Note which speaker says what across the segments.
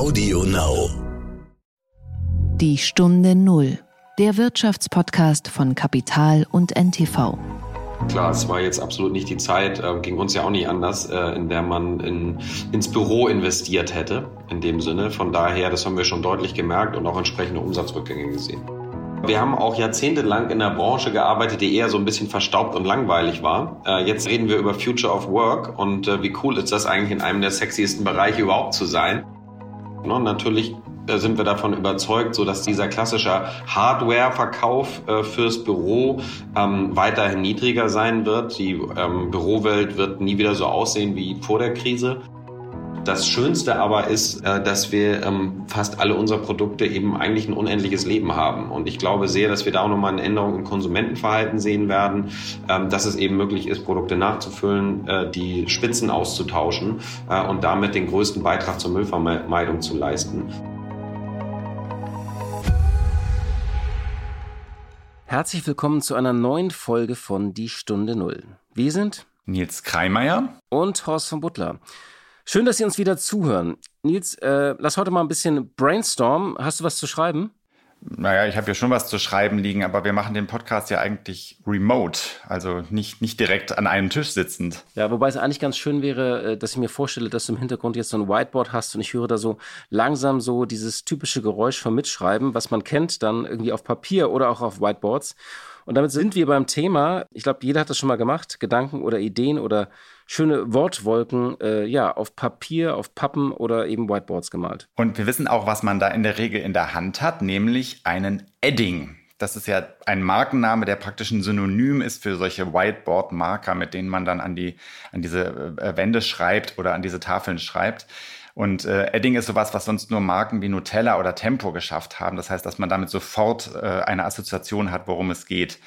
Speaker 1: Audio Now.
Speaker 2: Die Stunde Null. Der Wirtschaftspodcast von Kapital und NTV.
Speaker 3: Klar, es war jetzt absolut nicht die Zeit, äh, ging uns ja auch nicht anders, äh, in der man in, ins Büro investiert hätte, in dem Sinne. Von daher, das haben wir schon deutlich gemerkt und auch entsprechende Umsatzrückgänge gesehen. Wir haben auch jahrzehntelang in einer Branche gearbeitet, die eher so ein bisschen verstaubt und langweilig war. Äh, jetzt reden wir über Future of Work und äh, wie cool ist das eigentlich in einem der sexiesten Bereiche überhaupt zu sein. No, natürlich äh, sind wir davon überzeugt, so dass dieser klassische Hardware-Verkauf äh, fürs Büro ähm, weiterhin niedriger sein wird. Die ähm, Bürowelt wird nie wieder so aussehen wie vor der Krise. Das Schönste aber ist, äh, dass wir ähm, fast alle unsere Produkte eben eigentlich ein unendliches Leben haben. Und ich glaube sehr, dass wir da auch nochmal eine Änderung im Konsumentenverhalten sehen werden, ähm, dass es eben möglich ist, Produkte nachzufüllen, äh, die Spitzen auszutauschen äh, und damit den größten Beitrag zur Müllvermeidung zu leisten.
Speaker 4: Herzlich willkommen zu einer neuen Folge von Die Stunde Null. Wir sind
Speaker 5: Nils Kreimeier
Speaker 4: und Horst von Butler. Schön, dass Sie uns wieder zuhören. Nils, äh, lass heute mal ein bisschen brainstormen. Hast du was zu schreiben?
Speaker 5: Naja, ich habe ja schon was zu schreiben liegen, aber wir machen den Podcast ja eigentlich remote, also nicht, nicht direkt an einem Tisch sitzend.
Speaker 4: Ja, wobei es eigentlich ganz schön wäre, äh, dass ich mir vorstelle, dass du im Hintergrund jetzt so ein Whiteboard hast und ich höre da so langsam so dieses typische Geräusch vom Mitschreiben, was man kennt, dann irgendwie auf Papier oder auch auf Whiteboards. Und damit sind wir beim Thema. Ich glaube, jeder hat das schon mal gemacht. Gedanken oder Ideen oder schöne Wortwolken äh, ja, auf Papier, auf Pappen oder eben Whiteboards gemalt.
Speaker 5: Und wir wissen auch, was man da in der Regel in der Hand hat, nämlich einen Edding. Das ist ja ein Markenname, der praktisch ein Synonym ist für solche Whiteboard-Marker, mit denen man dann an, die, an diese äh, Wände schreibt oder an diese Tafeln schreibt. Und äh, Edding ist sowas, was sonst nur Marken wie Nutella oder Tempo geschafft haben. Das heißt, dass man damit sofort äh, eine Assoziation hat, worum es geht.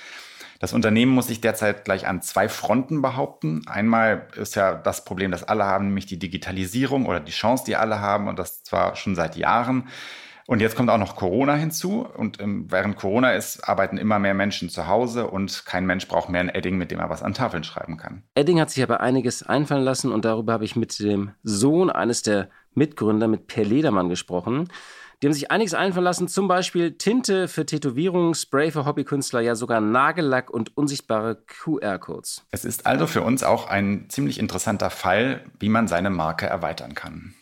Speaker 5: Das Unternehmen muss sich derzeit gleich an zwei Fronten behaupten. Einmal ist ja das Problem, das alle haben, nämlich die Digitalisierung oder die Chance, die alle haben und das zwar schon seit Jahren. Und jetzt kommt auch noch Corona hinzu. Und ähm, während Corona ist, arbeiten immer mehr Menschen zu Hause und kein Mensch braucht mehr ein Edding, mit dem er was an Tafeln schreiben kann.
Speaker 4: Edding hat sich aber einiges einfallen lassen und darüber habe ich mit dem Sohn eines der Mitgründer, mit Per Ledermann, gesprochen. Die haben sich einiges einfallen lassen, zum Beispiel Tinte für Tätowierungen, Spray für Hobbykünstler, ja sogar Nagellack und unsichtbare QR-Codes.
Speaker 5: Es ist also für uns auch ein ziemlich interessanter Fall, wie man seine Marke erweitern kann.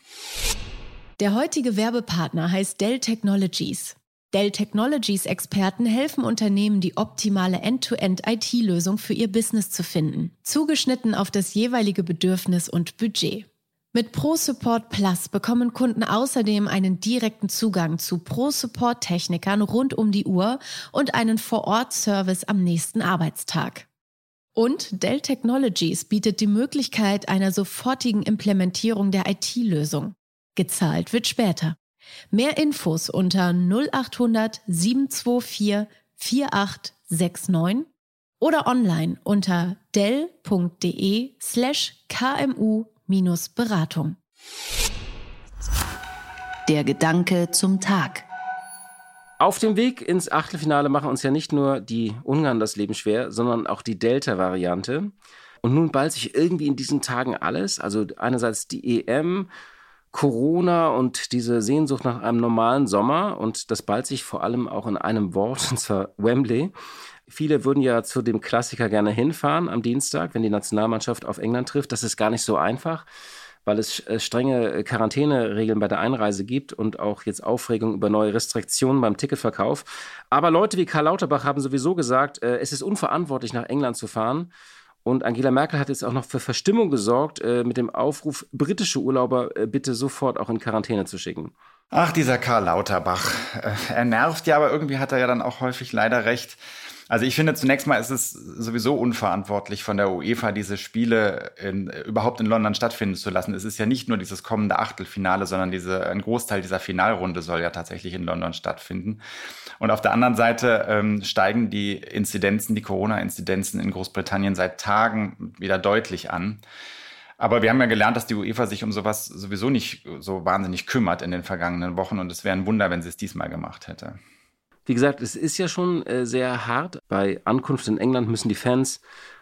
Speaker 2: Der heutige Werbepartner heißt Dell Technologies. Dell Technologies Experten helfen Unternehmen, die optimale End-to-End-IT-Lösung für ihr Business zu finden, zugeschnitten auf das jeweilige Bedürfnis und Budget. Mit ProSupport Plus bekommen Kunden außerdem einen direkten Zugang zu ProSupport-Technikern rund um die Uhr und einen Vor-Ort-Service am nächsten Arbeitstag. Und Dell Technologies bietet die Möglichkeit einer sofortigen Implementierung der IT-Lösung. Gezahlt wird später. Mehr Infos unter 0800 724 4869 oder online unter dell.de slash kmu-beratung. Der Gedanke zum Tag.
Speaker 4: Auf dem Weg ins Achtelfinale machen uns ja nicht nur die Ungarn das Leben schwer, sondern auch die Delta-Variante. Und nun ballt sich irgendwie in diesen Tagen alles. Also einerseits die EM, Corona und diese Sehnsucht nach einem normalen Sommer und das ballt sich vor allem auch in einem Wort, und zwar Wembley. Viele würden ja zu dem Klassiker gerne hinfahren am Dienstag, wenn die Nationalmannschaft auf England trifft. Das ist gar nicht so einfach, weil es äh, strenge Quarantäneregeln bei der Einreise gibt und auch jetzt Aufregung über neue Restriktionen beim Ticketverkauf. Aber Leute wie Karl Lauterbach haben sowieso gesagt, äh, es ist unverantwortlich, nach England zu fahren. Und Angela Merkel hat jetzt auch noch für Verstimmung gesorgt äh, mit dem Aufruf, britische Urlauber äh, bitte sofort auch in Quarantäne zu schicken.
Speaker 5: Ach, dieser Karl Lauterbach. Äh, er nervt ja, aber irgendwie hat er ja dann auch häufig leider recht. Also ich finde zunächst mal ist es sowieso unverantwortlich von der UEFA, diese Spiele in, überhaupt in London stattfinden zu lassen. Es ist ja nicht nur dieses kommende Achtelfinale, sondern diese, ein Großteil dieser Finalrunde soll ja tatsächlich in London stattfinden. Und auf der anderen Seite ähm, steigen die Inzidenzen, die Corona-Inzidenzen in Großbritannien seit Tagen wieder deutlich an. Aber wir haben ja gelernt, dass die UEFA sich um sowas sowieso nicht so wahnsinnig kümmert in den vergangenen Wochen und es wäre ein Wunder, wenn sie es diesmal gemacht hätte.
Speaker 4: Wie gesagt, es ist ja schon äh, sehr hart. Bei Ankunft in England müssen die Fans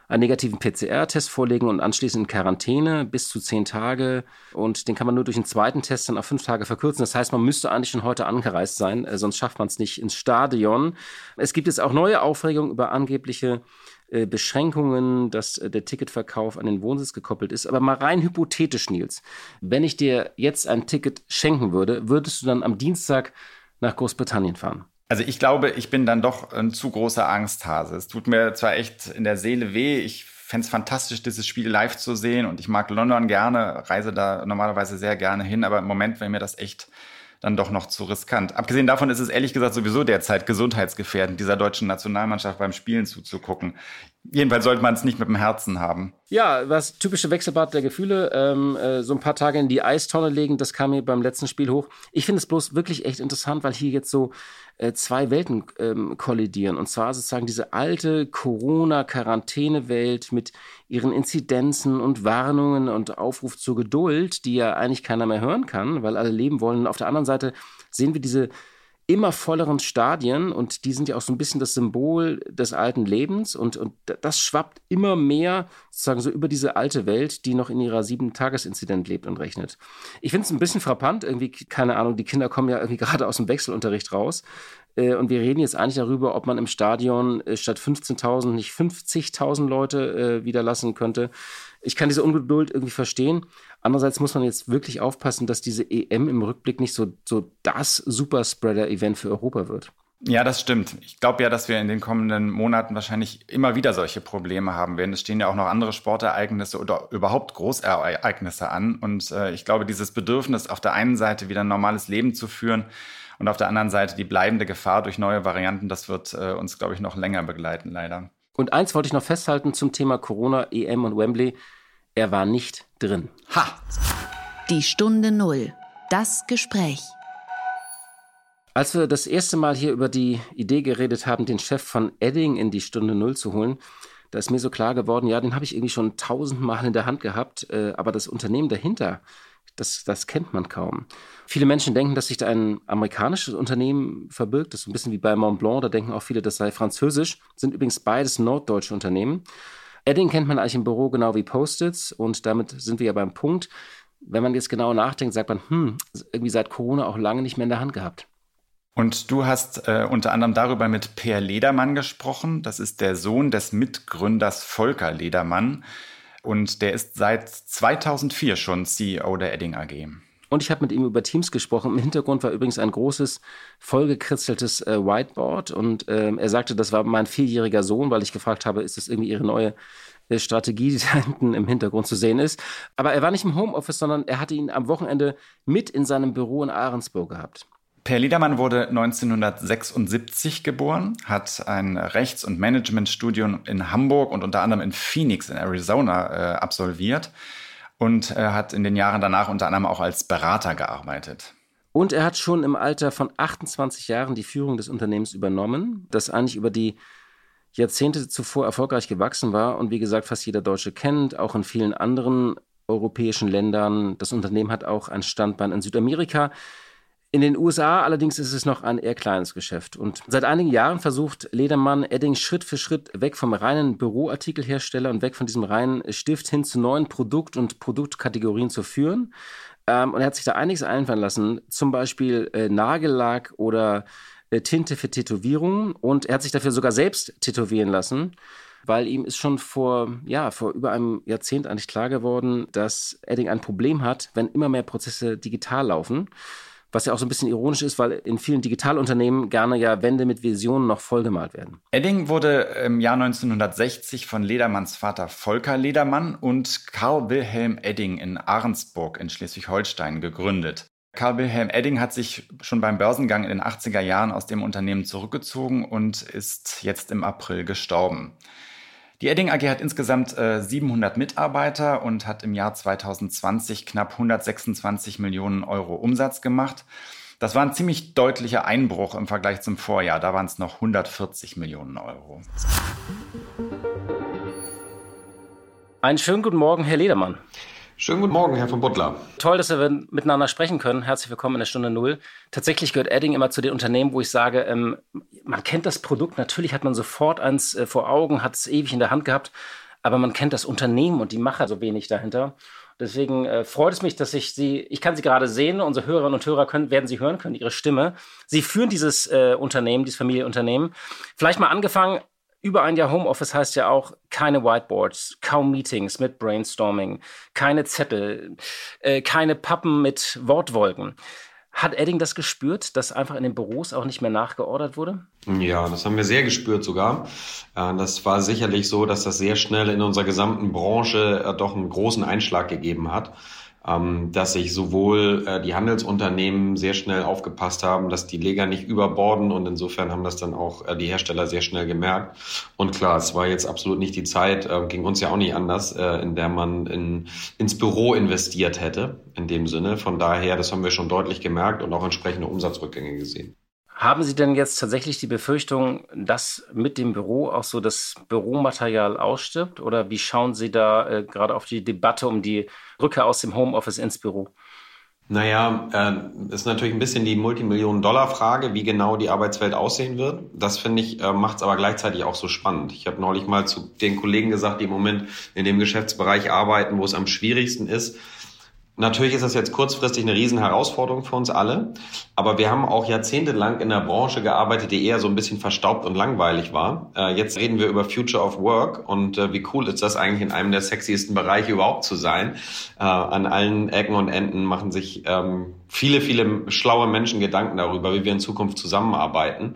Speaker 4: einen negativen PCR-Test vorlegen und anschließend in Quarantäne bis zu zehn Tage. Und den kann man nur durch einen zweiten Test dann auf fünf Tage verkürzen. Das heißt, man müsste eigentlich schon heute angereist sein, äh, sonst schafft man es nicht ins Stadion. Es gibt jetzt auch neue Aufregungen über angebliche äh, Beschränkungen, dass äh, der Ticketverkauf an den Wohnsitz gekoppelt ist. Aber mal rein hypothetisch, Nils, wenn ich dir jetzt ein Ticket schenken würde, würdest du dann am Dienstag nach Großbritannien fahren?
Speaker 5: Also ich glaube, ich bin dann doch ein zu großer Angsthase. Es tut mir zwar echt in der Seele weh. Ich fände es fantastisch, dieses Spiel live zu sehen und ich mag London gerne, reise da normalerweise sehr gerne hin, aber im Moment wäre mir das echt dann doch noch zu riskant. Abgesehen davon ist es ehrlich gesagt sowieso derzeit gesundheitsgefährdend, dieser deutschen Nationalmannschaft beim Spielen zuzugucken. Jedenfalls sollte man es nicht mit dem Herzen haben.
Speaker 4: Ja, was typische Wechselbad der Gefühle, ähm, äh, so ein paar Tage in die Eistonne legen, das kam mir beim letzten Spiel hoch. Ich finde es bloß wirklich echt interessant, weil hier jetzt so äh, zwei Welten ähm, kollidieren. Und zwar sozusagen diese alte Corona-Quarantäne-Welt mit ihren Inzidenzen und Warnungen und Aufruf zur Geduld, die ja eigentlich keiner mehr hören kann, weil alle leben wollen. Und auf der anderen Seite sehen wir diese immer volleren Stadien und die sind ja auch so ein bisschen das Symbol des alten Lebens und, und das schwappt immer mehr sozusagen so über diese alte Welt, die noch in ihrer sieben Tagesinzident lebt und rechnet. Ich finde es ein bisschen frappant, irgendwie, keine Ahnung, die Kinder kommen ja irgendwie gerade aus dem Wechselunterricht raus äh, und wir reden jetzt eigentlich darüber, ob man im Stadion äh, statt 15.000 nicht 50.000 Leute äh, wieder lassen könnte. Ich kann diese Ungeduld irgendwie verstehen. Andererseits muss man jetzt wirklich aufpassen, dass diese EM im Rückblick nicht so, so das Superspreader-Event für Europa wird.
Speaker 5: Ja, das stimmt. Ich glaube ja, dass wir in den kommenden Monaten wahrscheinlich immer wieder solche Probleme haben werden. Es stehen ja auch noch andere Sportereignisse oder überhaupt Großereignisse an. Und äh, ich glaube, dieses Bedürfnis, auf der einen Seite wieder ein normales Leben zu führen und auf der anderen Seite die bleibende Gefahr durch neue Varianten, das wird äh, uns, glaube ich, noch länger begleiten, leider.
Speaker 4: Und eins wollte ich noch festhalten zum Thema Corona, EM und Wembley. Er war nicht drin.
Speaker 2: Ha! Die Stunde Null. Das Gespräch.
Speaker 4: Als wir das erste Mal hier über die Idee geredet haben, den Chef von Edding in die Stunde Null zu holen, da ist mir so klar geworden, ja, den habe ich irgendwie schon tausendmal in der Hand gehabt, äh, aber das Unternehmen dahinter, das, das kennt man kaum. Viele Menschen denken, dass sich da ein amerikanisches Unternehmen verbirgt. Das ist ein bisschen wie bei Mont Blanc. Da denken auch viele, das sei französisch. Sind übrigens beides norddeutsche Unternehmen. Edding kennt man eigentlich im Büro genau wie Post-its. Und damit sind wir ja beim Punkt. Wenn man jetzt genau nachdenkt, sagt man, hm, irgendwie seit Corona auch lange nicht mehr in der Hand gehabt.
Speaker 5: Und du hast äh, unter anderem darüber mit Per Ledermann gesprochen. Das ist der Sohn des Mitgründers Volker Ledermann. Und der ist seit 2004 schon CEO der Edding AG.
Speaker 4: Und ich habe mit ihm über Teams gesprochen. Im Hintergrund war übrigens ein großes, vollgekristeltes äh, Whiteboard. Und ähm, er sagte, das war mein vierjähriger Sohn, weil ich gefragt habe, ist das irgendwie ihre neue äh, Strategie, die da hinten im Hintergrund zu sehen ist. Aber er war nicht im Homeoffice, sondern er hatte ihn am Wochenende mit in seinem Büro in Ahrensburg gehabt.
Speaker 5: Per Liedermann wurde 1976 geboren, hat ein Rechts- und Managementstudium in Hamburg und unter anderem in Phoenix in Arizona äh, absolviert und er hat in den Jahren danach unter anderem auch als Berater gearbeitet.
Speaker 4: Und er hat schon im Alter von 28 Jahren die Führung des Unternehmens übernommen, das eigentlich über die Jahrzehnte zuvor erfolgreich gewachsen war und wie gesagt fast jeder Deutsche kennt, auch in vielen anderen europäischen Ländern. Das Unternehmen hat auch ein Standbein in Südamerika. In den USA allerdings ist es noch ein eher kleines Geschäft. Und seit einigen Jahren versucht Ledermann Edding Schritt für Schritt weg vom reinen Büroartikelhersteller und weg von diesem reinen Stift hin zu neuen Produkt- und Produktkategorien zu führen. Ähm, und er hat sich da einiges einfallen lassen, zum Beispiel äh, Nagellack oder äh, Tinte für Tätowierungen. Und er hat sich dafür sogar selbst tätowieren lassen weil ihm ist schon vor, ja, vor über einem Jahrzehnt eigentlich klar geworden, dass Edding ein Problem hat, wenn immer mehr Prozesse digital laufen. Was ja auch so ein bisschen ironisch ist, weil in vielen Digitalunternehmen gerne ja Wände mit Visionen noch vollgemalt werden.
Speaker 5: Edding wurde im Jahr 1960 von Ledermanns Vater Volker Ledermann und Karl Wilhelm Edding in Ahrensburg in Schleswig-Holstein gegründet. Karl Wilhelm Edding hat sich schon beim Börsengang in den 80er Jahren aus dem Unternehmen zurückgezogen und ist jetzt im April gestorben. Die Edding AG hat insgesamt äh, 700 Mitarbeiter und hat im Jahr 2020 knapp 126 Millionen Euro Umsatz gemacht. Das war ein ziemlich deutlicher Einbruch im Vergleich zum Vorjahr. Da waren es noch 140 Millionen Euro.
Speaker 4: Einen schönen guten Morgen, Herr Ledermann.
Speaker 3: Schönen guten Morgen, Herr von Butler.
Speaker 4: Toll, dass wir miteinander sprechen können. Herzlich willkommen in der Stunde Null. Tatsächlich gehört Edding immer zu den Unternehmen, wo ich sage, ähm, man kennt das Produkt, natürlich hat man sofort eins äh, vor Augen, hat es ewig in der Hand gehabt. aber man kennt das Unternehmen und die Macher so wenig dahinter. Deswegen äh, freut es mich, dass ich Sie, ich kann Sie gerade sehen, unsere Hörerinnen und Hörer können, werden Sie hören können, Ihre Stimme. Sie führen dieses äh, Unternehmen, dieses Familienunternehmen. Vielleicht mal angefangen, über ein Jahr Homeoffice heißt ja auch keine Whiteboards, kaum Meetings mit Brainstorming, keine Zettel, äh, keine Pappen mit Wortwolken. Hat Edding das gespürt, dass einfach in den Büros auch nicht mehr nachgeordert wurde?
Speaker 3: Ja, das haben wir sehr gespürt sogar. Äh, das war sicherlich so, dass das sehr schnell in unserer gesamten Branche äh, doch einen großen Einschlag gegeben hat. Ähm, dass sich sowohl äh, die Handelsunternehmen sehr schnell aufgepasst haben, dass die Leger nicht überborden und insofern haben das dann auch äh, die Hersteller sehr schnell gemerkt. Und klar, es war jetzt absolut nicht die Zeit, äh, ging uns ja auch nicht anders, in der man in, ins Büro investiert hätte, in dem Sinne. Von daher, das haben wir schon deutlich gemerkt und auch entsprechende Umsatzrückgänge gesehen.
Speaker 4: Haben Sie denn jetzt tatsächlich die Befürchtung, dass mit dem Büro auch so das Büromaterial ausstirbt? Oder wie schauen Sie da äh, gerade auf die Debatte um die Rückkehr aus dem Homeoffice ins Büro?
Speaker 3: Naja, äh, ist natürlich ein bisschen die Multimillionen-Dollar-Frage, wie genau die Arbeitswelt aussehen wird. Das finde ich, äh, macht es aber gleichzeitig auch so spannend. Ich habe neulich mal zu den Kollegen gesagt, die im Moment in dem Geschäftsbereich arbeiten, wo es am schwierigsten ist, Natürlich ist das jetzt kurzfristig eine Riesenherausforderung für uns alle, aber wir haben auch jahrzehntelang in der Branche gearbeitet, die eher so ein bisschen verstaubt und langweilig war. Äh, jetzt reden wir über Future of Work und äh, wie cool ist das eigentlich in einem der sexiesten Bereiche überhaupt zu sein. Äh, an allen Ecken und Enden machen sich ähm, viele, viele schlaue Menschen Gedanken darüber, wie wir in Zukunft zusammenarbeiten.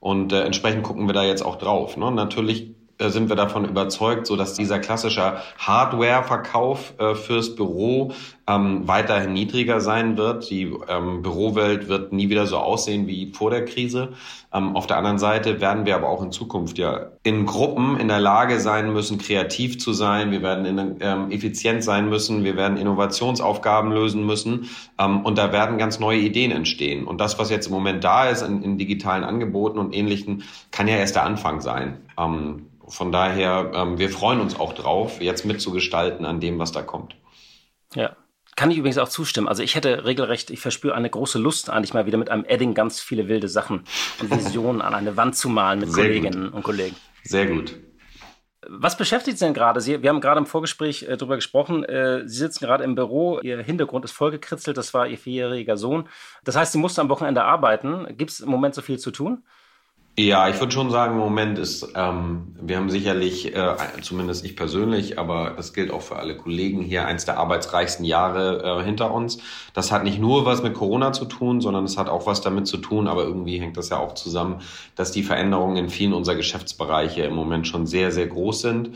Speaker 3: Und entsprechend gucken wir da jetzt auch drauf. Ne? Natürlich sind wir davon überzeugt, so dass dieser klassische Hardware-Verkauf äh, fürs Büro ähm, weiterhin niedriger sein wird. Die ähm, Bürowelt wird nie wieder so aussehen wie vor der Krise. Ähm, auf der anderen Seite werden wir aber auch in Zukunft ja in Gruppen in der Lage sein müssen, kreativ zu sein. Wir werden in, ähm, effizient sein müssen. Wir werden Innovationsaufgaben lösen müssen. Ähm, und da werden ganz neue Ideen entstehen. Und das, was jetzt im Moment da ist in, in digitalen Angeboten und Ähnlichen, kann ja erst der Anfang sein. Ähm, von daher, ähm, wir freuen uns auch drauf, jetzt mitzugestalten an dem, was da kommt.
Speaker 4: Ja. Kann ich übrigens auch zustimmen. Also ich hätte regelrecht, ich verspüre eine große Lust, eigentlich mal wieder mit einem Edding ganz viele wilde Sachen und Visionen an eine Wand zu malen mit Sehr Kolleginnen gut. und Kollegen.
Speaker 3: Sehr gut.
Speaker 4: Was beschäftigt Sie denn gerade? Sie, wir haben gerade im Vorgespräch äh, darüber gesprochen. Äh, Sie sitzen gerade im Büro. Ihr Hintergrund ist vollgekritzelt. Das war Ihr vierjähriger Sohn. Das heißt, Sie mussten am Wochenende arbeiten. Gibt es im Moment so viel zu tun?
Speaker 3: Ja, ich würde schon sagen, im Moment ist, ähm, wir haben sicherlich, äh, zumindest ich persönlich, aber das gilt auch für alle Kollegen hier, eins der arbeitsreichsten Jahre äh, hinter uns. Das hat nicht nur was mit Corona zu tun, sondern es hat auch was damit zu tun, aber irgendwie hängt das ja auch zusammen, dass die Veränderungen in vielen unserer Geschäftsbereiche im Moment schon sehr, sehr groß sind.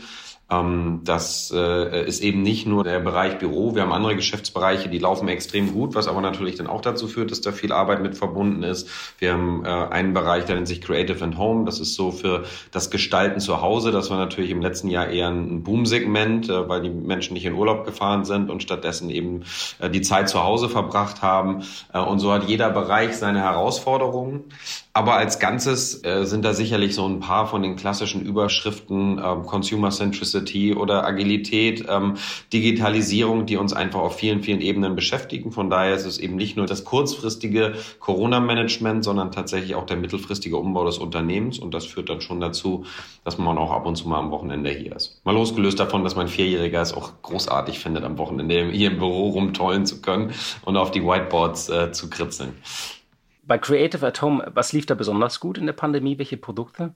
Speaker 3: Ähm, das äh, ist eben nicht nur der Bereich Büro. Wir haben andere Geschäftsbereiche, die laufen extrem gut, was aber natürlich dann auch dazu führt, dass da viel Arbeit mit verbunden ist. Wir haben äh, einen Bereich, der nennt sich Creative and Home. Das ist so für das Gestalten zu Hause. Das war natürlich im letzten Jahr eher ein Boomsegment, äh, weil die Menschen nicht in Urlaub gefahren sind und stattdessen eben die Zeit zu Hause verbracht haben. Und so hat jeder Bereich seine Herausforderungen. Aber als Ganzes äh, sind da sicherlich so ein paar von den klassischen Überschriften ähm, Consumer Centricity oder Agilität, ähm, Digitalisierung, die uns einfach auf vielen, vielen Ebenen beschäftigen. Von daher ist es eben nicht nur das kurzfristige Corona-Management, sondern tatsächlich auch der mittelfristige Umbau des Unternehmens. Und das führt dann schon dazu, dass man auch ab und zu mal am Wochenende hier ist. Mal losgelöst davon, dass mein Vierjähriger es auch großartig findet, am Wochenende hier im Büro rumtollen zu können und auf die Whiteboards äh, zu kritzeln.
Speaker 4: Bei Creative at Home, was lief da besonders gut in der Pandemie? Welche Produkte?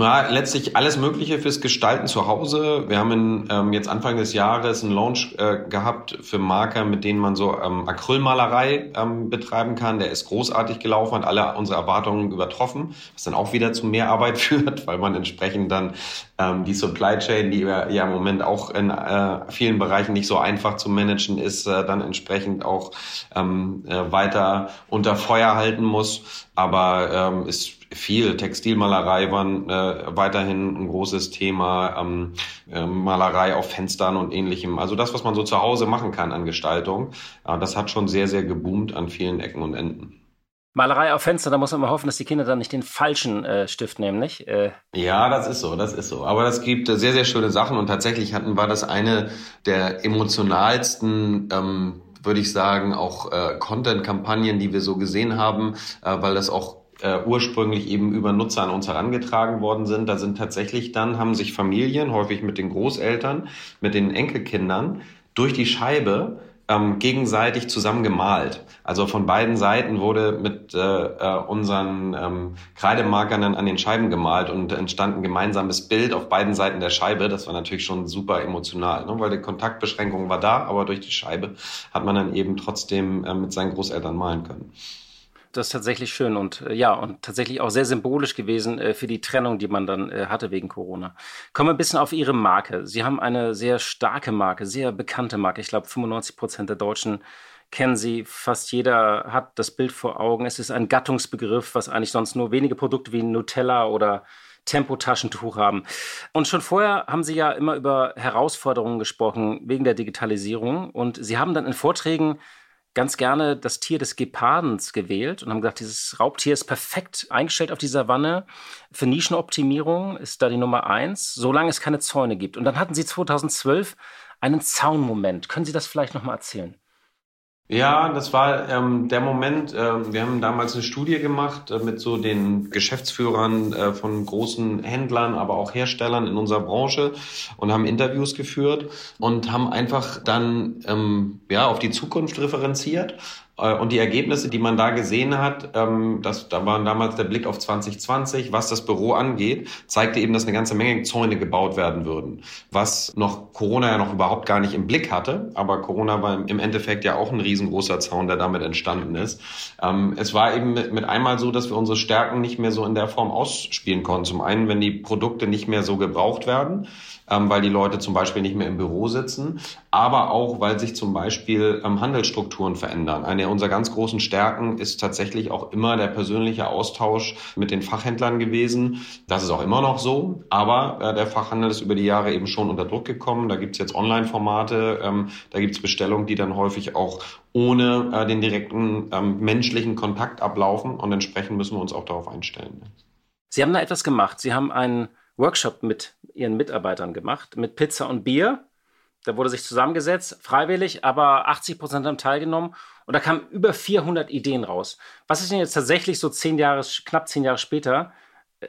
Speaker 3: Ja, letztlich alles Mögliche fürs Gestalten zu Hause. Wir haben in, ähm, jetzt Anfang des Jahres einen Launch äh, gehabt für Marker, mit denen man so ähm, Acrylmalerei ähm, betreiben kann. Der ist großartig gelaufen, hat alle unsere Erwartungen übertroffen, was dann auch wieder zu mehr Arbeit führt, weil man entsprechend dann ähm, die Supply Chain, die ja im Moment auch in äh, vielen Bereichen nicht so einfach zu managen ist, äh, dann entsprechend auch ähm, äh, weiter unter Feuer halten muss. Aber ähm, ist viel. Textilmalerei war äh, weiterhin ein großes Thema, ähm, äh, Malerei auf Fenstern und ähnlichem. Also das, was man so zu Hause machen kann an Gestaltung, äh, das hat schon sehr, sehr geboomt an vielen Ecken und Enden.
Speaker 4: Malerei auf Fenster, da muss man immer hoffen, dass die Kinder dann nicht den falschen äh, Stift nehmen, nicht? Äh.
Speaker 3: Ja, das ist so, das ist so. Aber es gibt äh, sehr, sehr schöne Sachen und tatsächlich hatten war das eine der emotionalsten ähm, würde ich sagen, auch äh, Content-Kampagnen, die wir so gesehen haben, äh, weil das auch äh, ursprünglich eben über Nutzer an uns herangetragen worden sind. Da sind tatsächlich dann, haben sich Familien, häufig mit den Großeltern, mit den Enkelkindern, durch die Scheibe ähm, gegenseitig zusammen gemalt. Also von beiden Seiten wurde mit äh, äh, unseren ähm, Kreidemarkern dann an den Scheiben gemalt und entstand ein gemeinsames Bild auf beiden Seiten der Scheibe. Das war natürlich schon super emotional, ne? weil die Kontaktbeschränkung war da, aber durch die Scheibe hat man dann eben trotzdem äh, mit seinen Großeltern malen können
Speaker 4: das ist tatsächlich schön und äh, ja, und tatsächlich auch sehr symbolisch gewesen äh, für die Trennung, die man dann äh, hatte wegen Corona. Kommen wir ein bisschen auf Ihre Marke. Sie haben eine sehr starke Marke, sehr bekannte Marke. Ich glaube, 95 Prozent der Deutschen kennen sie. Fast jeder hat das Bild vor Augen. Es ist ein Gattungsbegriff, was eigentlich sonst nur wenige Produkte wie Nutella oder Tempo-Taschentuch haben. Und schon vorher haben Sie ja immer über Herausforderungen gesprochen wegen der Digitalisierung. Und Sie haben dann in Vorträgen ganz gerne das Tier des Gepardens gewählt und haben gesagt, dieses Raubtier ist perfekt eingestellt auf die Savanne. Für Nischenoptimierung ist da die Nummer eins, solange es keine Zäune gibt. Und dann hatten Sie 2012 einen Zaunmoment. Können Sie das vielleicht noch mal erzählen?
Speaker 3: Ja, das war ähm, der Moment. Äh, wir haben damals eine Studie gemacht äh, mit so den Geschäftsführern äh, von großen Händlern, aber auch Herstellern in unserer Branche und haben Interviews geführt und haben einfach dann ähm, ja auf die Zukunft referenziert und die Ergebnisse, die man da gesehen hat, ähm, das, da war damals der Blick auf 2020, was das Büro angeht, zeigte eben, dass eine ganze Menge Zäune gebaut werden würden. Was noch Corona ja noch überhaupt gar nicht im Blick hatte, aber Corona war im Endeffekt ja auch ein riesengroßer Zaun, der damit entstanden ist. Ähm, es war eben mit einmal so, dass wir unsere Stärken nicht mehr so in der Form ausspielen konnten. Zum einen, wenn die Produkte nicht mehr so gebraucht werden ähm, weil die Leute zum Beispiel nicht mehr im Büro sitzen, aber auch, weil sich zum Beispiel ähm, Handelsstrukturen verändern. Eine unserer ganz großen Stärken ist tatsächlich auch immer der persönliche Austausch mit den Fachhändlern gewesen. Das ist auch immer noch so, aber äh, der Fachhandel ist über die Jahre eben schon unter Druck gekommen. Da gibt's jetzt Online-Formate, ähm, da gibt's Bestellungen, die dann häufig auch ohne äh, den direkten ähm, menschlichen Kontakt ablaufen und entsprechend müssen wir uns auch darauf einstellen.
Speaker 4: Sie haben da etwas gemacht. Sie haben einen Workshop mit ihren Mitarbeitern gemacht, mit Pizza und Bier. Da wurde sich zusammengesetzt, freiwillig, aber 80 Prozent haben teilgenommen und da kamen über 400 Ideen raus. Was ist denn jetzt tatsächlich so zehn Jahre, knapp zehn Jahre später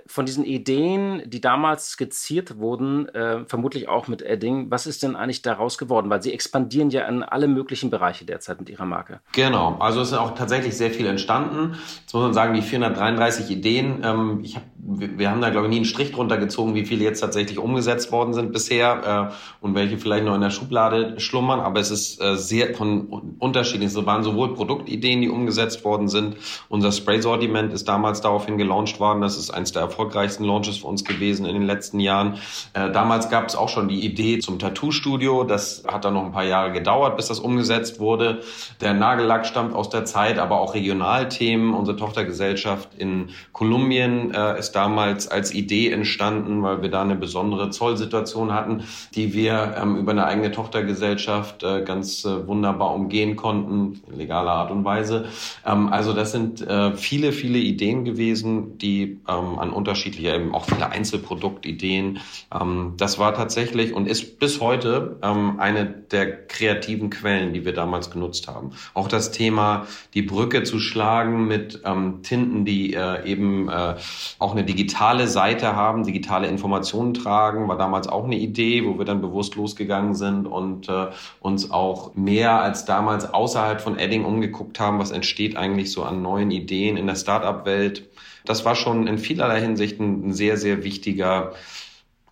Speaker 4: von diesen Ideen, die damals skizziert wurden, äh, vermutlich auch mit Edding, was ist denn eigentlich daraus geworden? Weil Sie expandieren ja in alle möglichen Bereiche derzeit mit Ihrer Marke.
Speaker 3: Genau, also es ist auch tatsächlich sehr viel entstanden. Jetzt muss man sagen, die 433 Ideen, ähm, ich hab, wir haben da glaube ich nie einen Strich drunter gezogen, wie viele jetzt tatsächlich umgesetzt worden sind bisher äh, und welche vielleicht noch in der Schublade schlummern, aber es ist äh, sehr von unterschiedlich. Es waren sowohl Produktideen, die umgesetzt worden sind. Unser Spray-Sortiment ist damals daraufhin gelauncht worden. Das ist eins der der erfolgreichsten Launches für uns gewesen in den letzten Jahren. Äh, damals gab es auch schon die Idee zum Tattoo-Studio. Das hat dann noch ein paar Jahre gedauert, bis das umgesetzt wurde. Der Nagellack stammt aus der Zeit, aber auch Regionalthemen. Unsere Tochtergesellschaft in Kolumbien äh, ist damals als Idee entstanden, weil wir da eine besondere Zollsituation hatten, die wir ähm, über eine eigene Tochtergesellschaft äh, ganz äh, wunderbar umgehen konnten, in legaler Art und Weise. Ähm, also das sind äh, viele, viele Ideen gewesen, die ähm, an an unterschiedliche, eben auch viele Einzelproduktideen. Ähm, das war tatsächlich und ist bis heute ähm, eine der kreativen Quellen, die wir damals genutzt haben. Auch das Thema, die Brücke zu schlagen mit ähm, Tinten, die äh, eben äh, auch eine digitale Seite haben, digitale Informationen tragen, war damals auch eine Idee, wo wir dann bewusst losgegangen sind und äh, uns auch mehr als damals außerhalb von Edding umgeguckt haben, was entsteht eigentlich so an neuen Ideen in der Startup-Welt das war schon in vielerlei Hinsicht ein sehr, sehr wichtiger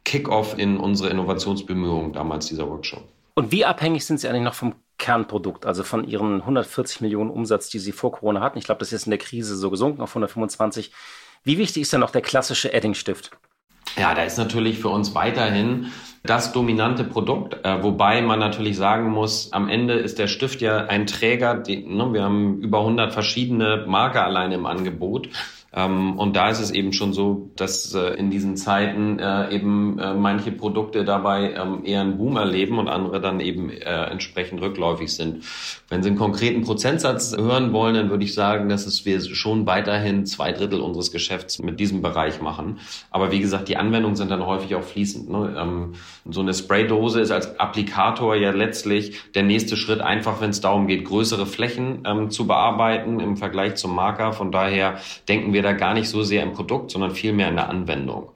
Speaker 3: Kick-off in unsere Innovationsbemühungen damals, dieser Workshop.
Speaker 4: Und wie abhängig sind Sie eigentlich noch vom Kernprodukt, also von Ihren 140 Millionen Umsatz, die Sie vor Corona hatten? Ich glaube, das ist in der Krise so gesunken auf 125. Wie wichtig ist denn noch der klassische Edding-Stift?
Speaker 3: Ja, da ist natürlich für uns weiterhin das dominante Produkt, äh, wobei man natürlich sagen muss, am Ende ist der Stift ja ein Träger, die, ne, wir haben über 100 verschiedene Marker alleine im Angebot. Ähm, und da ist es eben schon so, dass äh, in diesen Zeiten äh, eben äh, manche Produkte dabei ähm, eher einen Boom erleben und andere dann eben entsprechend rückläufig sind. Wenn Sie einen konkreten Prozentsatz hören wollen, dann würde ich sagen, dass es wir schon weiterhin zwei Drittel unseres Geschäfts mit diesem Bereich machen. Aber wie gesagt, die Anwendungen sind dann häufig auch fließend. Ne? Ähm, so eine Spraydose ist als Applikator ja letztlich der nächste Schritt, einfach wenn es darum geht, größere Flächen zu bearbeiten im Vergleich zum Marker. Von daher denken wir wir da gar nicht so sehr im Produkt, sondern vielmehr in der Anwendung.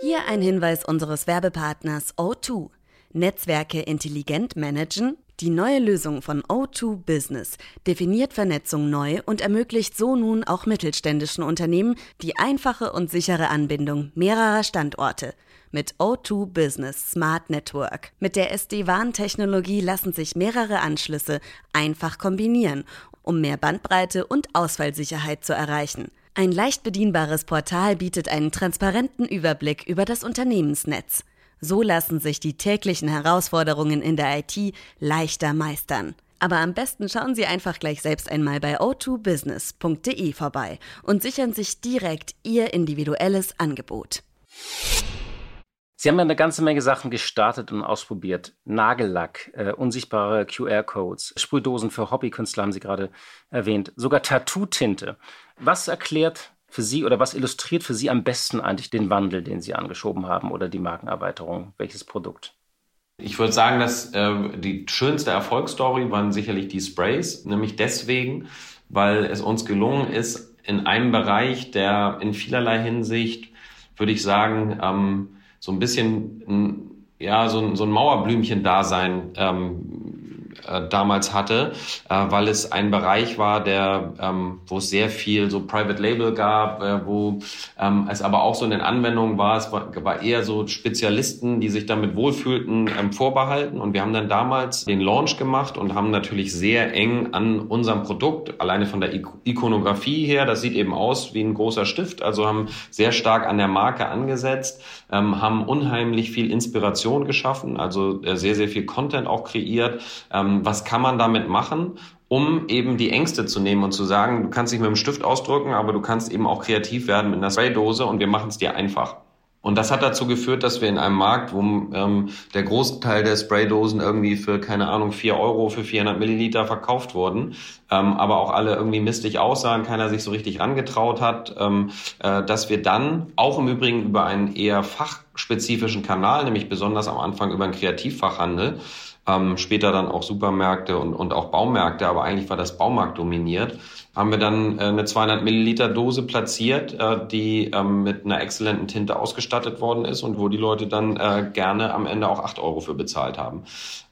Speaker 1: Hier ein Hinweis unseres Werbepartners O2. Netzwerke intelligent managen? Die neue Lösung von O2 Business definiert Vernetzung neu und ermöglicht so nun auch mittelständischen Unternehmen die einfache und sichere Anbindung mehrerer Standorte mit O2 Business Smart Network. Mit der SD-WAN-Technologie lassen sich mehrere Anschlüsse einfach kombinieren, um mehr Bandbreite und Ausfallsicherheit zu erreichen. Ein leicht bedienbares Portal bietet einen transparenten Überblick über das Unternehmensnetz. So lassen sich die täglichen Herausforderungen in der IT leichter meistern. Aber am besten schauen Sie einfach gleich selbst einmal bei o2business.de vorbei und sichern sich direkt Ihr individuelles Angebot.
Speaker 4: Sie haben ja eine ganze Menge Sachen gestartet und ausprobiert. Nagellack, äh, unsichtbare QR-Codes, Sprühdosen für Hobbykünstler haben Sie gerade erwähnt, sogar Tattoo-Tinte. Was erklärt für Sie oder was illustriert für Sie am besten eigentlich den Wandel, den Sie angeschoben haben oder die Markenerweiterung? Welches Produkt?
Speaker 3: Ich würde sagen, dass äh, die schönste Erfolgsstory waren sicherlich die Sprays, nämlich deswegen, weil es uns gelungen ist, in einem Bereich, der in vielerlei Hinsicht, würde ich sagen, ähm, so ein bisschen ja, so ein, so ein Mauerblümchen-Dasein ähm, äh, damals hatte, äh, weil es ein Bereich war, der, ähm, wo es sehr viel so Private Label gab, äh, wo ähm, es aber auch so in den Anwendungen war, es war, war eher so Spezialisten, die sich damit wohlfühlten, ähm, vorbehalten. Und wir haben dann damals den Launch gemacht und haben natürlich sehr eng an unserem Produkt, alleine von der Ikonografie her, das sieht eben aus wie ein großer Stift, also haben sehr stark an der Marke angesetzt, ähm, haben unheimlich viel Inspiration geschaffen, also äh, sehr, sehr viel Content auch kreiert. Ähm, was kann man damit machen? um eben die Ängste zu nehmen und zu sagen, du kannst dich mit dem Stift ausdrücken, aber du kannst eben auch kreativ werden mit einer Spraydose und wir machen es dir einfach. Und das hat dazu geführt, dass wir in einem Markt, wo ähm, der Großteil der Spraydosen irgendwie für, keine Ahnung, vier Euro für 400 Milliliter verkauft wurden, ähm, aber auch alle irgendwie mistig aussahen, keiner sich so richtig rangetraut hat, ähm, äh, dass wir dann auch im Übrigen über einen eher fachspezifischen Kanal, nämlich besonders am Anfang über einen Kreativfachhandel, ähm, später dann auch Supermärkte und, und auch Baumärkte, aber eigentlich war das Baumarkt dominiert, haben wir dann äh, eine 200 Milliliter Dose platziert, äh, die ähm, mit einer exzellenten Tinte ausgestattet worden ist und wo die Leute dann äh, gerne am Ende auch 8 Euro für bezahlt haben.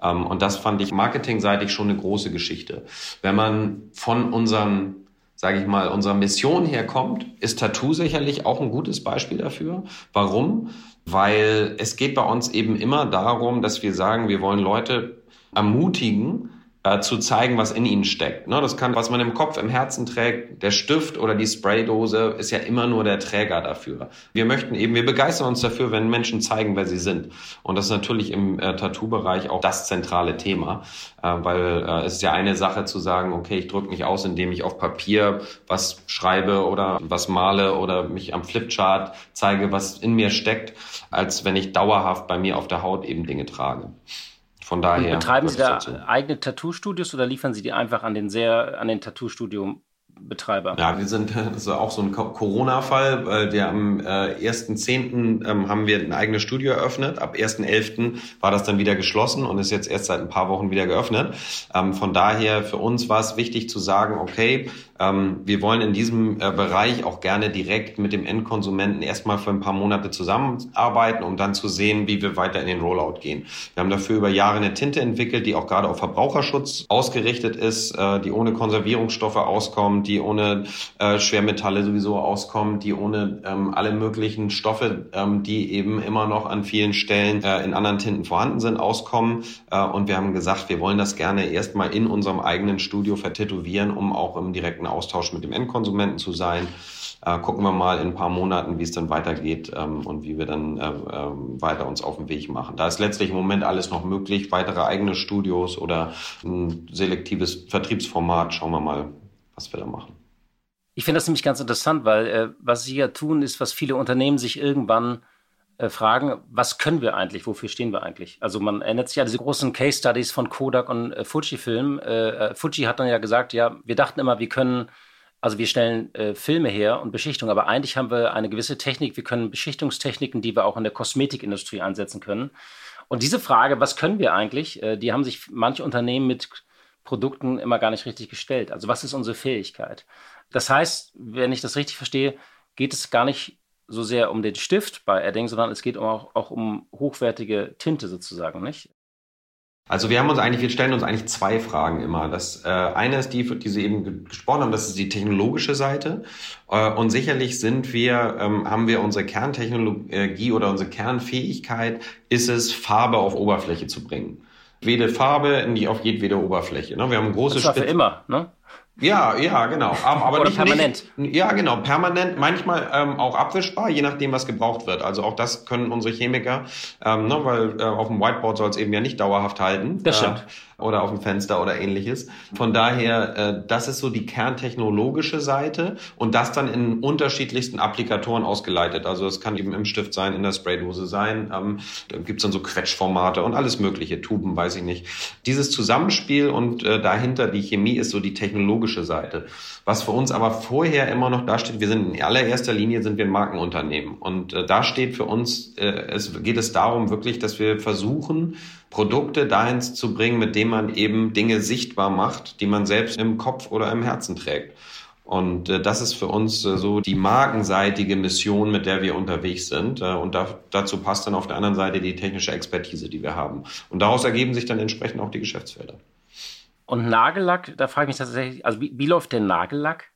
Speaker 3: Ähm, und das fand ich marketingseitig schon eine große Geschichte. Wenn man von unseren sage ich mal, unserer Mission herkommt, ist Tattoo sicherlich auch ein gutes Beispiel dafür. Warum? Weil es geht bei uns eben immer darum, dass wir sagen, wir wollen Leute ermutigen, äh, zu zeigen, was in ihnen steckt. Ne? Das kann, was man im Kopf, im Herzen trägt, der Stift oder die Spraydose ist ja immer nur der Träger dafür. Wir möchten eben, wir begeistern uns dafür, wenn Menschen zeigen, wer sie sind. Und das ist natürlich im äh, Tattoo-Bereich auch das zentrale Thema, äh, weil äh, es ist ja eine Sache zu sagen, okay, ich drücke mich aus, indem ich auf Papier was schreibe oder was male oder mich am Flipchart zeige, was in mir steckt, als wenn ich dauerhaft bei mir auf der Haut eben Dinge trage. Von daher.
Speaker 4: Und betreiben Sie da eigene Tattoo-Studios oder liefern Sie die einfach an den sehr, an den Tattoo-Studio Betreiber.
Speaker 3: Ja, wir sind, das ist auch so ein Corona-Fall, weil wir am äh, 1.10. Ähm, haben wir ein eigenes Studio eröffnet. Ab 1.11. war das dann wieder geschlossen und ist jetzt erst seit ein paar Wochen wieder geöffnet. Ähm, von daher für uns war es wichtig zu sagen, okay, wir wollen in diesem äh, Bereich auch gerne direkt mit dem Endkonsumenten erstmal für ein paar Monate zusammenarbeiten, um dann zu sehen, wie wir weiter in den Rollout gehen. Wir haben dafür über Jahre eine Tinte entwickelt, die auch gerade auf Verbraucherschutz ausgerichtet ist, äh, die ohne Konservierungsstoffe auskommt, die ohne äh, Schwermetalle sowieso auskommt, die ohne ähm, alle möglichen Stoffe, ähm, die eben immer noch an vielen Stellen in anderen Tinten vorhanden sind, auskommen. Und wir haben gesagt, wir wollen das gerne erstmal in unserem eigenen Studio vertätowieren, um auch im direkten Austausch mit dem Endkonsumenten zu sein. Äh, gucken wir mal in ein paar Monaten, wie es dann weitergeht ähm, und wie wir dann äh, äh, weiter uns auf den Weg machen. Da ist letztlich im Moment alles noch möglich, weitere eigene Studios oder ein selektives Vertriebsformat. Schauen wir mal, was wir da machen.
Speaker 4: Ich finde das nämlich ganz interessant, weil äh, was Sie ja tun, ist, was viele Unternehmen sich irgendwann fragen, was können wir eigentlich, wofür stehen wir eigentlich? Also man erinnert sich ja diese großen Case Studies von Kodak und äh, Fujifilm. Äh, äh, Fuji hat dann ja gesagt, ja, wir dachten immer, wir können, also wir stellen äh, Filme her und Beschichtung, aber eigentlich haben wir eine gewisse Technik, wir können Beschichtungstechniken, die wir auch in der Kosmetikindustrie einsetzen können. Und diese Frage, was können wir eigentlich, äh, die haben sich manche Unternehmen mit Produkten immer gar nicht richtig gestellt. Also was ist unsere Fähigkeit? Das heißt, wenn ich das richtig verstehe, geht es gar nicht so sehr um den Stift bei Edding, sondern es geht auch, auch um hochwertige Tinte sozusagen, nicht?
Speaker 3: Also wir haben uns eigentlich, wir stellen uns eigentlich zwei Fragen immer. Das äh, eine ist die, die Sie eben gesprochen haben, das ist die technologische Seite. Äh, und sicherlich sind wir, ähm, haben wir unsere Kerntechnologie oder unsere Kernfähigkeit, ist es, Farbe auf Oberfläche zu bringen. Jede Farbe in die, auf jedwede Oberfläche. Ne? Wir haben große
Speaker 4: Das war für immer, ne?
Speaker 3: Ja, ja, genau. Aber, aber
Speaker 4: Oder
Speaker 3: nicht,
Speaker 4: permanent.
Speaker 3: Nicht, ja, genau, permanent. Manchmal ähm, auch abwischbar, je nachdem, was gebraucht wird. Also auch das können unsere Chemiker, ähm, ne, weil äh, auf dem Whiteboard soll es eben ja nicht dauerhaft halten.
Speaker 4: Das stimmt.
Speaker 3: Äh, oder auf dem Fenster oder ähnliches. Von daher, äh, das ist so die kerntechnologische Seite und das dann in unterschiedlichsten Applikatoren ausgeleitet. Also es kann eben im Stift sein, in der Spraydose sein. Ähm, da gibt's dann so Quetschformate und alles mögliche, Tuben, weiß ich nicht. Dieses Zusammenspiel und äh, dahinter die Chemie ist so die technologische Seite. Was für uns aber vorher immer noch dasteht, wir sind in allererster Linie sind wir ein Markenunternehmen. Und äh, da steht für uns, äh, es geht es darum wirklich, dass wir versuchen, Produkte dahin zu bringen, mit denen man eben Dinge sichtbar macht, die man selbst im Kopf oder im Herzen trägt. Und äh, das ist für uns äh, so die markenseitige Mission, mit der wir unterwegs sind. Äh, und da, dazu passt dann auf der anderen Seite die technische Expertise, die wir haben. Und daraus ergeben sich dann entsprechend auch die Geschäftsfelder.
Speaker 4: Und Nagellack, da frage ich mich tatsächlich, also wie, wie läuft der Nagellack?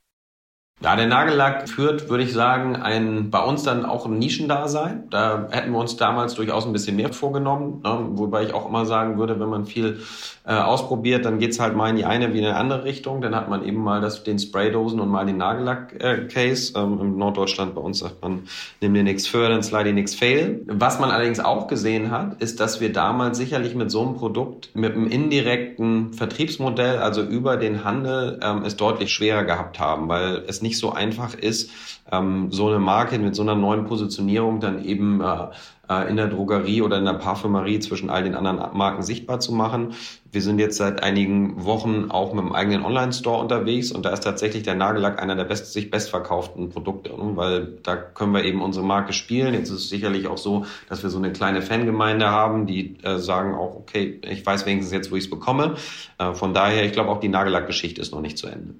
Speaker 3: Ja, der Nagellack führt, würde ich sagen, ein bei uns dann auch ein Nischendasein. Da hätten wir uns damals durchaus ein bisschen mehr vorgenommen, ne? wobei ich auch immer sagen würde, wenn man viel äh, ausprobiert, dann geht's halt mal in die eine wie in die andere Richtung. Dann hat man eben mal das, den Spraydosen und mal den Nagellack-Case. Äh, ähm, Im Norddeutschland bei uns sagt man, nimm dir nichts für, dann slide dir nichts fail. Was man allerdings auch gesehen hat, ist, dass wir damals sicherlich mit so einem Produkt, mit einem indirekten Vertriebsmodell, also über den Handel, ähm, es deutlich schwerer gehabt haben, weil es nicht so einfach ist, ähm, so eine Marke mit so einer neuen Positionierung dann eben äh, äh, in der Drogerie oder in der Parfümerie zwischen all den anderen Marken sichtbar zu machen. Wir sind jetzt seit einigen Wochen auch mit dem eigenen Online-Store unterwegs und da ist tatsächlich der Nagellack einer der best, sich bestverkauften Produkte, ne? weil da können wir eben unsere Marke spielen. Jetzt ist es sicherlich auch so, dass wir so eine kleine Fangemeinde haben, die äh, sagen auch, okay, ich weiß wenigstens jetzt, wo ich es bekomme. Äh, von daher, ich glaube auch die Nagellack-Geschichte ist noch nicht zu Ende.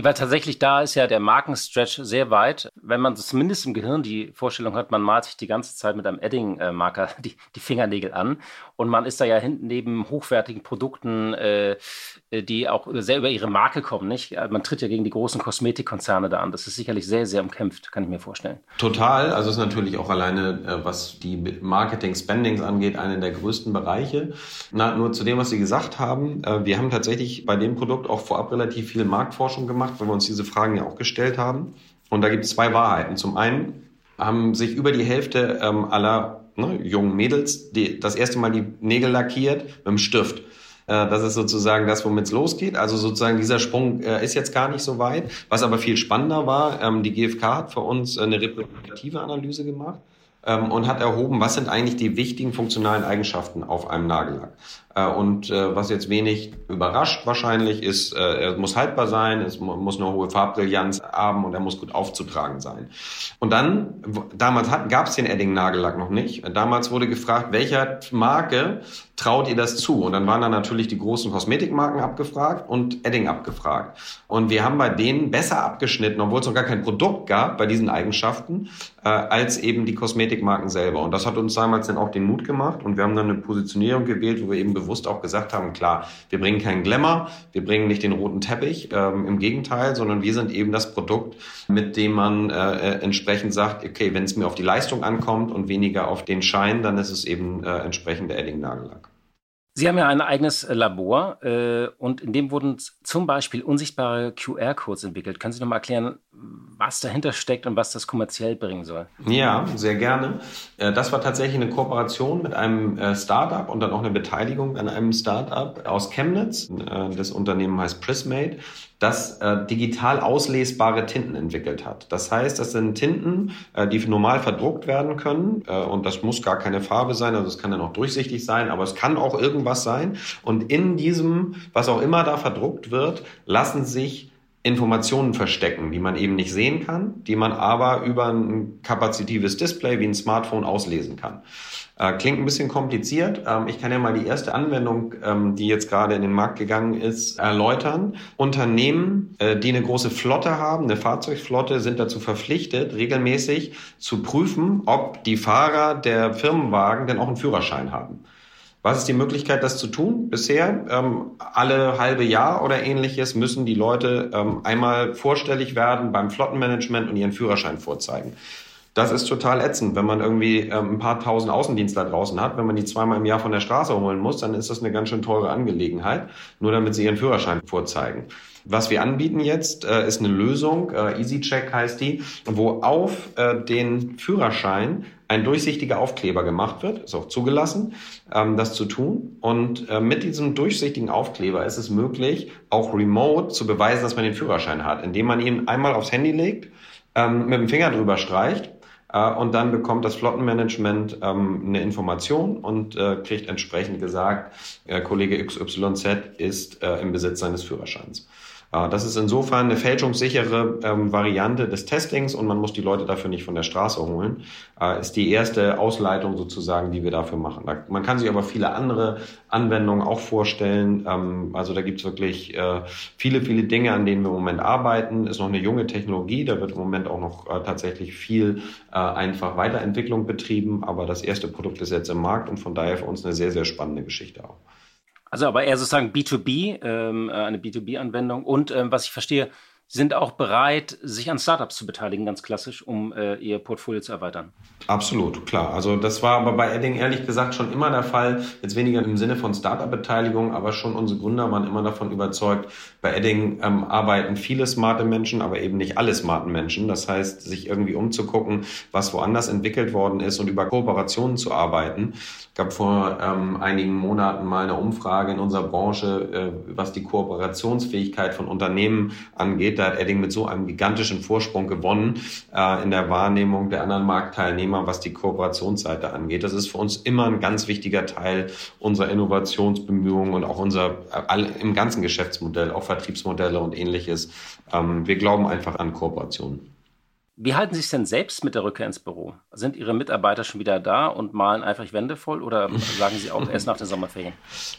Speaker 4: Weil tatsächlich da ist ja der Markenstretch sehr weit. Wenn man zumindest im Gehirn die Vorstellung hat, man malt sich die ganze Zeit mit einem Edding-Marker die, die Fingernägel an und man ist da ja hinten neben hochwertigen Produkten, äh, die auch sehr über ihre Marke kommen. Nicht? Man tritt ja gegen die großen Kosmetikkonzerne da an. Das ist sicherlich sehr, sehr umkämpft, kann ich mir vorstellen.
Speaker 3: Total. Also ist natürlich auch alleine, äh, was die Marketing-Spendings angeht, einer der größten Bereiche. Na, nur zu dem, was Sie gesagt haben. Äh, wir haben tatsächlich bei dem Produkt auch vorab relativ viel Marktforschung gemacht gemacht, weil wir uns diese Fragen ja auch gestellt haben. Und da gibt es zwei Wahrheiten. Zum einen haben sich über die Hälfte ähm, aller ne, jungen Mädels die, das erste Mal die Nägel lackiert mit dem Stift. Äh, das ist sozusagen das, womit es losgeht. Also sozusagen dieser Sprung äh, ist jetzt gar nicht so weit. Was aber viel spannender war, ähm, die GfK hat für uns eine repräsentative Analyse gemacht ähm, und hat erhoben, was sind eigentlich die wichtigen funktionalen Eigenschaften auf einem Nagellack. Äh, und äh, was jetzt wenig überrascht wahrscheinlich ist, äh, er muss haltbar sein, es muss eine hohe Farbbrillanz haben und er muss gut aufzutragen sein. Und dann, damals gab es den Edding-Nagellack noch nicht. Damals wurde gefragt, welcher Marke traut ihr das zu? Und dann waren da natürlich die großen Kosmetikmarken abgefragt und Edding abgefragt. Und wir haben bei denen besser abgeschnitten, obwohl es noch gar kein Produkt gab bei diesen Eigenschaften, als eben die Kosmetikmarken selber. Und das hat uns damals dann auch den Mut gemacht und wir haben dann eine Positionierung gewählt, wo wir eben bewusst auch gesagt haben, klar, wir bringen keinen Glamour, wir bringen nicht den roten Teppich, ähm, im Gegenteil, sondern wir sind eben das Produkt, mit dem man äh, äh entsprechend sagt, okay, wenn es mir auf die Leistung ankommt und weniger auf den Schein, dann ist es eben äh, entsprechend der Edding-Nagellack.
Speaker 4: Sie haben ja ein eigenes äh, Labor äh, und in dem wurden zum Beispiel unsichtbare QR-Codes entwickelt. Können Sie noch mal erklären, was dahinter steckt und was das kommerziell bringen soll?
Speaker 3: Ja, sehr gerne. Äh, das war tatsächlich eine Kooperation mit einem äh, Startup und dann auch eine Beteiligung an einem Startup aus Chemnitz. Das Unternehmen heißt Prismate das äh, digital auslesbare Tinten entwickelt hat. Das heißt, das sind Tinten, äh, die normal verdruckt werden können äh, und das muss gar keine Farbe sein, also es kann dann auch durchsichtig sein, aber es kann auch irgendwas sein und in diesem, was auch immer da verdruckt wird, lassen sich Informationen verstecken, die man eben nicht sehen kann, die man aber über ein kapazitives Display wie ein Smartphone auslesen kann. Äh, klingt ein bisschen kompliziert. Ähm, ich kann ja mal die erste Anwendung, ähm, die jetzt gerade in den Markt gegangen ist, erläutern. Unternehmen, äh, die eine große Flotte haben, eine Fahrzeugflotte, sind dazu verpflichtet, regelmäßig zu prüfen, ob die Fahrer der Firmenwagen denn auch einen Führerschein haben. Was ist die Möglichkeit, das zu tun? Bisher ähm, alle halbe Jahr oder ähnliches müssen die Leute ähm, einmal vorstellig werden beim Flottenmanagement und ihren Führerschein vorzeigen. Das ist total ätzend, wenn man irgendwie ähm, ein paar tausend Außendienstler draußen hat. Wenn man die zweimal im Jahr von der Straße holen muss, dann ist das eine ganz schön teure Angelegenheit, nur damit sie ihren Führerschein vorzeigen. Was wir anbieten jetzt, äh, ist eine Lösung, äh, EasyCheck heißt die, wo auf äh, den Führerschein ein durchsichtiger Aufkleber gemacht wird, ist auch zugelassen, ähm, das zu tun. Und äh, mit diesem durchsichtigen Aufkleber ist es möglich, auch remote zu beweisen, dass man den Führerschein hat, indem man ihn einmal aufs Handy legt, ähm, mit dem Finger drüber streicht und dann bekommt das Flottenmanagement ähm, eine Information und äh, kriegt entsprechend gesagt, äh, Kollege XYZ ist äh, im Besitz seines Führerscheins. Äh, das ist insofern eine fälschungssichere ähm, Variante des Testings und man muss die Leute dafür nicht von der Straße holen. Äh, ist die erste Ausleitung sozusagen, die wir dafür machen. Da, man kann sich aber viele andere Anwendungen auch vorstellen. Ähm, also da gibt's wirklich äh, viele, viele Dinge, an denen wir im Moment arbeiten. Ist noch eine junge Technologie, da wird im Moment auch noch äh, tatsächlich viel äh, einfach Weiterentwicklung betrieben, aber das erste Produkt ist jetzt im Markt und von daher für uns eine sehr, sehr spannende Geschichte auch.
Speaker 4: Also aber eher sozusagen B2B, ähm, äh, eine B2B-Anwendung. Und ähm, was ich verstehe, sind auch bereit, sich an Startups zu beteiligen, ganz klassisch, um äh, ihr Portfolio zu erweitern.
Speaker 3: Absolut, klar. Also das war aber bei Edding ehrlich gesagt schon immer der Fall. Jetzt weniger im Sinne von Startup-Beteiligung, aber schon unsere Gründer waren immer davon überzeugt, bei Edding ähm, arbeiten viele smarte Menschen, aber eben nicht alle smarten Menschen. Das heißt, sich irgendwie umzugucken, was woanders entwickelt worden ist und über Kooperationen zu arbeiten. Gab vor ähm, einigen Monaten mal eine Umfrage in unserer Branche, äh, was die Kooperationsfähigkeit von Unternehmen angeht da hat Edding mit so einem gigantischen Vorsprung gewonnen äh, in der Wahrnehmung der anderen Marktteilnehmer, was die Kooperationsseite angeht. Das ist für uns immer ein ganz wichtiger Teil unserer Innovationsbemühungen und auch unser äh, all, im ganzen Geschäftsmodell, auch Vertriebsmodelle und ähnliches. Ähm, wir glauben einfach an Kooperationen.
Speaker 4: Wie halten Sie es denn selbst mit der Rückkehr ins Büro? Sind Ihre Mitarbeiter schon wieder da und malen einfach Wände voll oder sagen Sie auch erst nach den Sommerferien?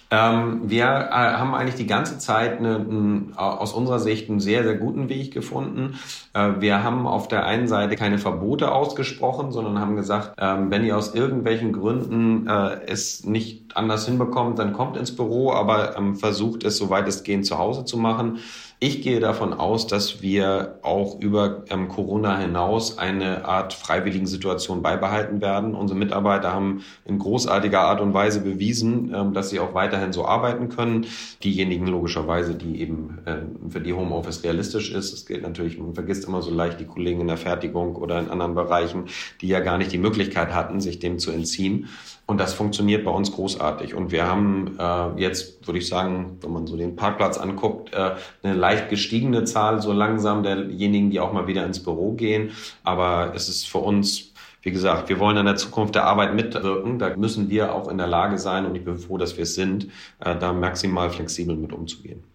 Speaker 3: Ähm, wir äh, haben eigentlich die ganze Zeit eine, eine, aus unserer Sicht einen sehr, sehr guten Weg gefunden. Äh, wir haben auf der einen Seite keine Verbote ausgesprochen, sondern haben gesagt, ähm, wenn ihr aus irgendwelchen Gründen äh, es nicht anders hinbekommt, dann kommt ins Büro, aber ähm, versucht es, soweit es geht, zu Hause zu machen. Ich gehe davon aus, dass wir auch über ähm, Corona hinaus eine Art freiwilligen Situation beibehalten werden. Unsere Mitarbeiter haben in großartiger Art und Weise bewiesen, ähm, dass sie auch weiterhin so arbeiten können. Diejenigen logischerweise, die eben äh, für die Homeoffice realistisch ist. Es gilt natürlich, man vergisst immer so leicht die Kollegen in der Fertigung oder in anderen Bereichen, die ja gar nicht die Möglichkeit hatten, sich dem zu entziehen. Und das funktioniert bei uns großartig. Und wir haben äh, jetzt, würde ich sagen, wenn man so den Parkplatz anguckt, äh, eine leicht gestiegene Zahl so langsam derjenigen, die auch mal wieder ins Büro gehen. Aber es ist für uns, wie gesagt, wir wollen an der Zukunft der Arbeit mitwirken. Da müssen wir auch in der Lage sein, und ich bin froh, dass wir es sind, äh, da maximal flexibel mit umzugehen.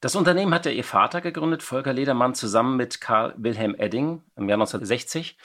Speaker 4: Das Unternehmen hat ja Ihr Vater gegründet, Volker Ledermann, zusammen mit Karl Wilhelm Edding im Jahr 1960.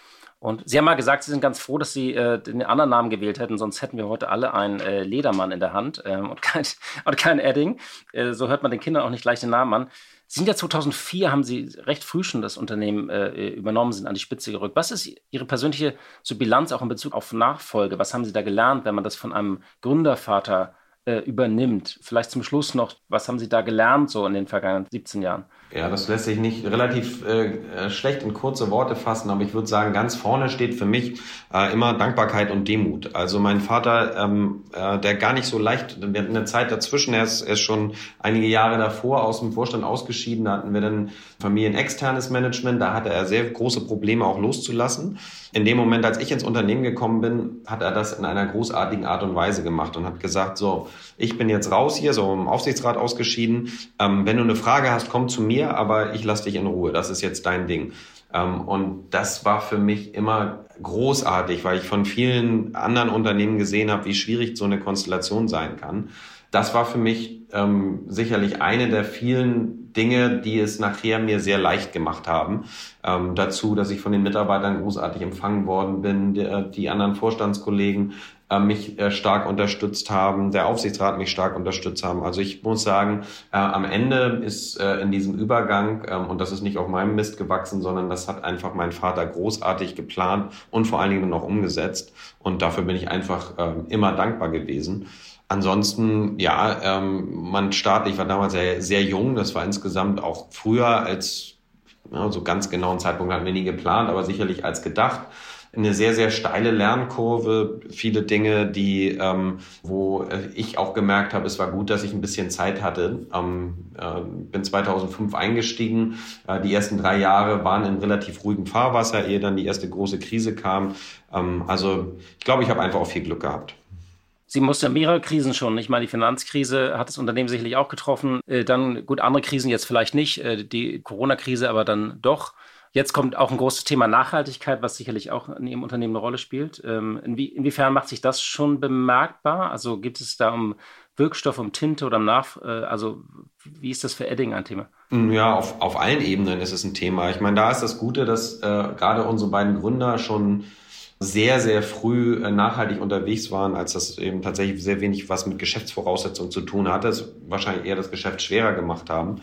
Speaker 4: Und Sie haben mal gesagt, Sie sind ganz froh, dass Sie äh, den anderen Namen gewählt hätten, sonst hätten wir heute alle einen äh, Ledermann in der Hand ähm, und, kein, und kein Edding. Äh, so hört man den Kindern auch nicht gleich den Namen an. Sie sind ja 2004, haben Sie recht früh schon das Unternehmen äh, übernommen, sind an die Spitze gerückt. Was ist Ihre persönliche so Bilanz auch in Bezug auf Nachfolge? Was haben Sie da gelernt, wenn man das von einem Gründervater äh, übernimmt? Vielleicht zum Schluss noch, was haben Sie da gelernt so in den vergangenen 17 Jahren?
Speaker 3: Ja, das lässt sich nicht relativ äh, schlecht in kurze Worte fassen, aber ich würde sagen, ganz vorne steht für mich äh, immer Dankbarkeit und Demut. Also mein Vater, ähm, äh, der gar nicht so leicht, der hat eine Zeit dazwischen, er ist, er ist schon einige Jahre davor aus dem Vorstand ausgeschieden, da hatten wir dann familienexternes Management, da hatte er sehr große Probleme auch loszulassen. In dem Moment, als ich ins Unternehmen gekommen bin, hat er das in einer großartigen Art und Weise gemacht und hat gesagt, so, ich bin jetzt raus hier, so im Aufsichtsrat ausgeschieden, ähm, wenn du eine Frage hast, komm zu mir, mir, aber ich lasse dich in Ruhe. Das ist jetzt dein Ding. Ähm, und das war für mich immer großartig, weil ich von vielen anderen Unternehmen gesehen habe, wie schwierig so eine Konstellation sein kann. Das war für mich ähm, sicherlich eine der vielen Dinge, die es nachher mir sehr leicht gemacht haben. Ähm, dazu, dass ich von den Mitarbeitern großartig empfangen worden bin, die, die anderen Vorstandskollegen äh, mich äh, stark unterstützt haben, der Aufsichtsrat mich stark unterstützt haben. Also ich muss sagen, äh, am Ende ist äh, in diesem Übergang, ähm, und das ist nicht auf meinem Mist gewachsen, sondern das hat einfach mein Vater großartig geplant und vor allen Dingen auch umgesetzt. Und dafür bin ich einfach ähm, immer dankbar gewesen. Ansonsten, ja, ähm, man startet, ich war damals sehr, sehr jung, das war insgesamt auch früher als, ja, so ganz genauen Zeitpunkt hatten wir nie geplant, aber sicherlich als gedacht eine sehr, sehr steile Lernkurve, viele Dinge, die, ähm, wo äh, ich auch gemerkt habe, es war gut, dass ich ein bisschen Zeit hatte. Ähm, äh, bin 2005 eingestiegen. Äh, die ersten drei Jahre waren in relativ ruhigem Fahrwasser, ehe dann die erste große Krise kam. Ähm, also ich glaube, ich habe einfach auch viel Glück gehabt.
Speaker 4: Sie musste mehrere Krisen schon. Ich meine, die Finanzkrise hat das Unternehmen sicherlich auch getroffen. Äh, dann, gut, andere Krisen jetzt vielleicht nicht, äh, die Corona-Krise aber dann doch. Jetzt kommt auch ein großes Thema Nachhaltigkeit, was sicherlich auch in Ihrem Unternehmen eine Rolle spielt. Ähm, inwie, inwiefern macht sich das schon bemerkbar? Also geht es da um Wirkstoff, um Tinte oder um Nach... Äh, also wie ist das für Edding ein Thema?
Speaker 3: Ja, auf, auf allen Ebenen ist es ein Thema. Ich meine, da ist das Gute, dass äh, gerade unsere beiden Gründer schon sehr, sehr früh äh, nachhaltig unterwegs waren, als das eben tatsächlich sehr wenig was mit Geschäftsvoraussetzungen zu tun hatte, es wahrscheinlich eher das Geschäft schwerer gemacht haben.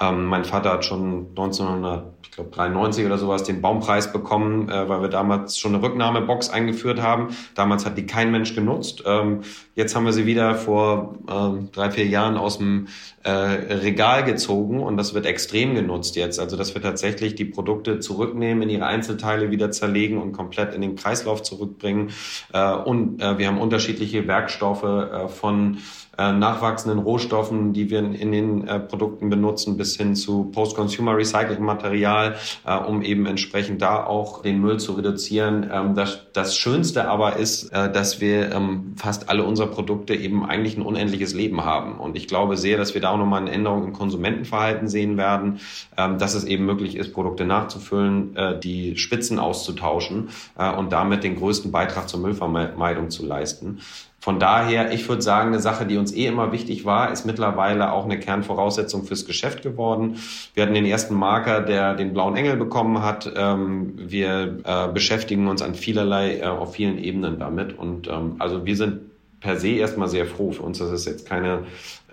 Speaker 3: Ähm, mein Vater hat schon 1900 glaube 93 oder sowas den Baumpreis bekommen, äh, weil wir damals schon eine Rücknahmebox eingeführt haben. Damals hat die kein Mensch genutzt. Ähm, jetzt haben wir sie wieder vor ähm, drei, vier Jahren aus dem äh, Regal gezogen und das wird extrem genutzt jetzt. Also dass wir tatsächlich die Produkte zurücknehmen, in ihre Einzelteile wieder zerlegen und komplett in den Kreislauf zurückbringen. Äh, und äh, wir haben unterschiedliche Werkstoffe äh, von äh, nachwachsenden Rohstoffen, die wir in, den äh, Produkten benutzen, bis hin zu Post-Consumer Recycling Material, äh, um eben entsprechend da auch den Müll zu reduzieren. Ähm, das, das Schönste aber ist, äh, dass wir ähm, fast alle unserer Produkte eben eigentlich ein unendliches Leben haben. Und ich glaube sehr, dass wir da auch nochmal eine Änderung im Konsumentenverhalten sehen werden, ähm, dass es eben möglich ist, Produkte nachzufüllen, äh, die Spitzen auszutauschen äh, und damit den größten Beitrag zur Müllvermeidung zu leisten. Von daher, ich würde sagen, eine Sache, die uns eh immer wichtig war, ist mittlerweile auch eine Kernvoraussetzung fürs Geschäft geworden. Wir hatten den ersten Marker, der den blauen Engel bekommen hat. Ähm, wir äh, beschäftigen uns an vielerlei, äh, auf vielen Ebenen damit. Und ähm, also wir sind per se erstmal sehr froh. Für uns das ist jetzt keine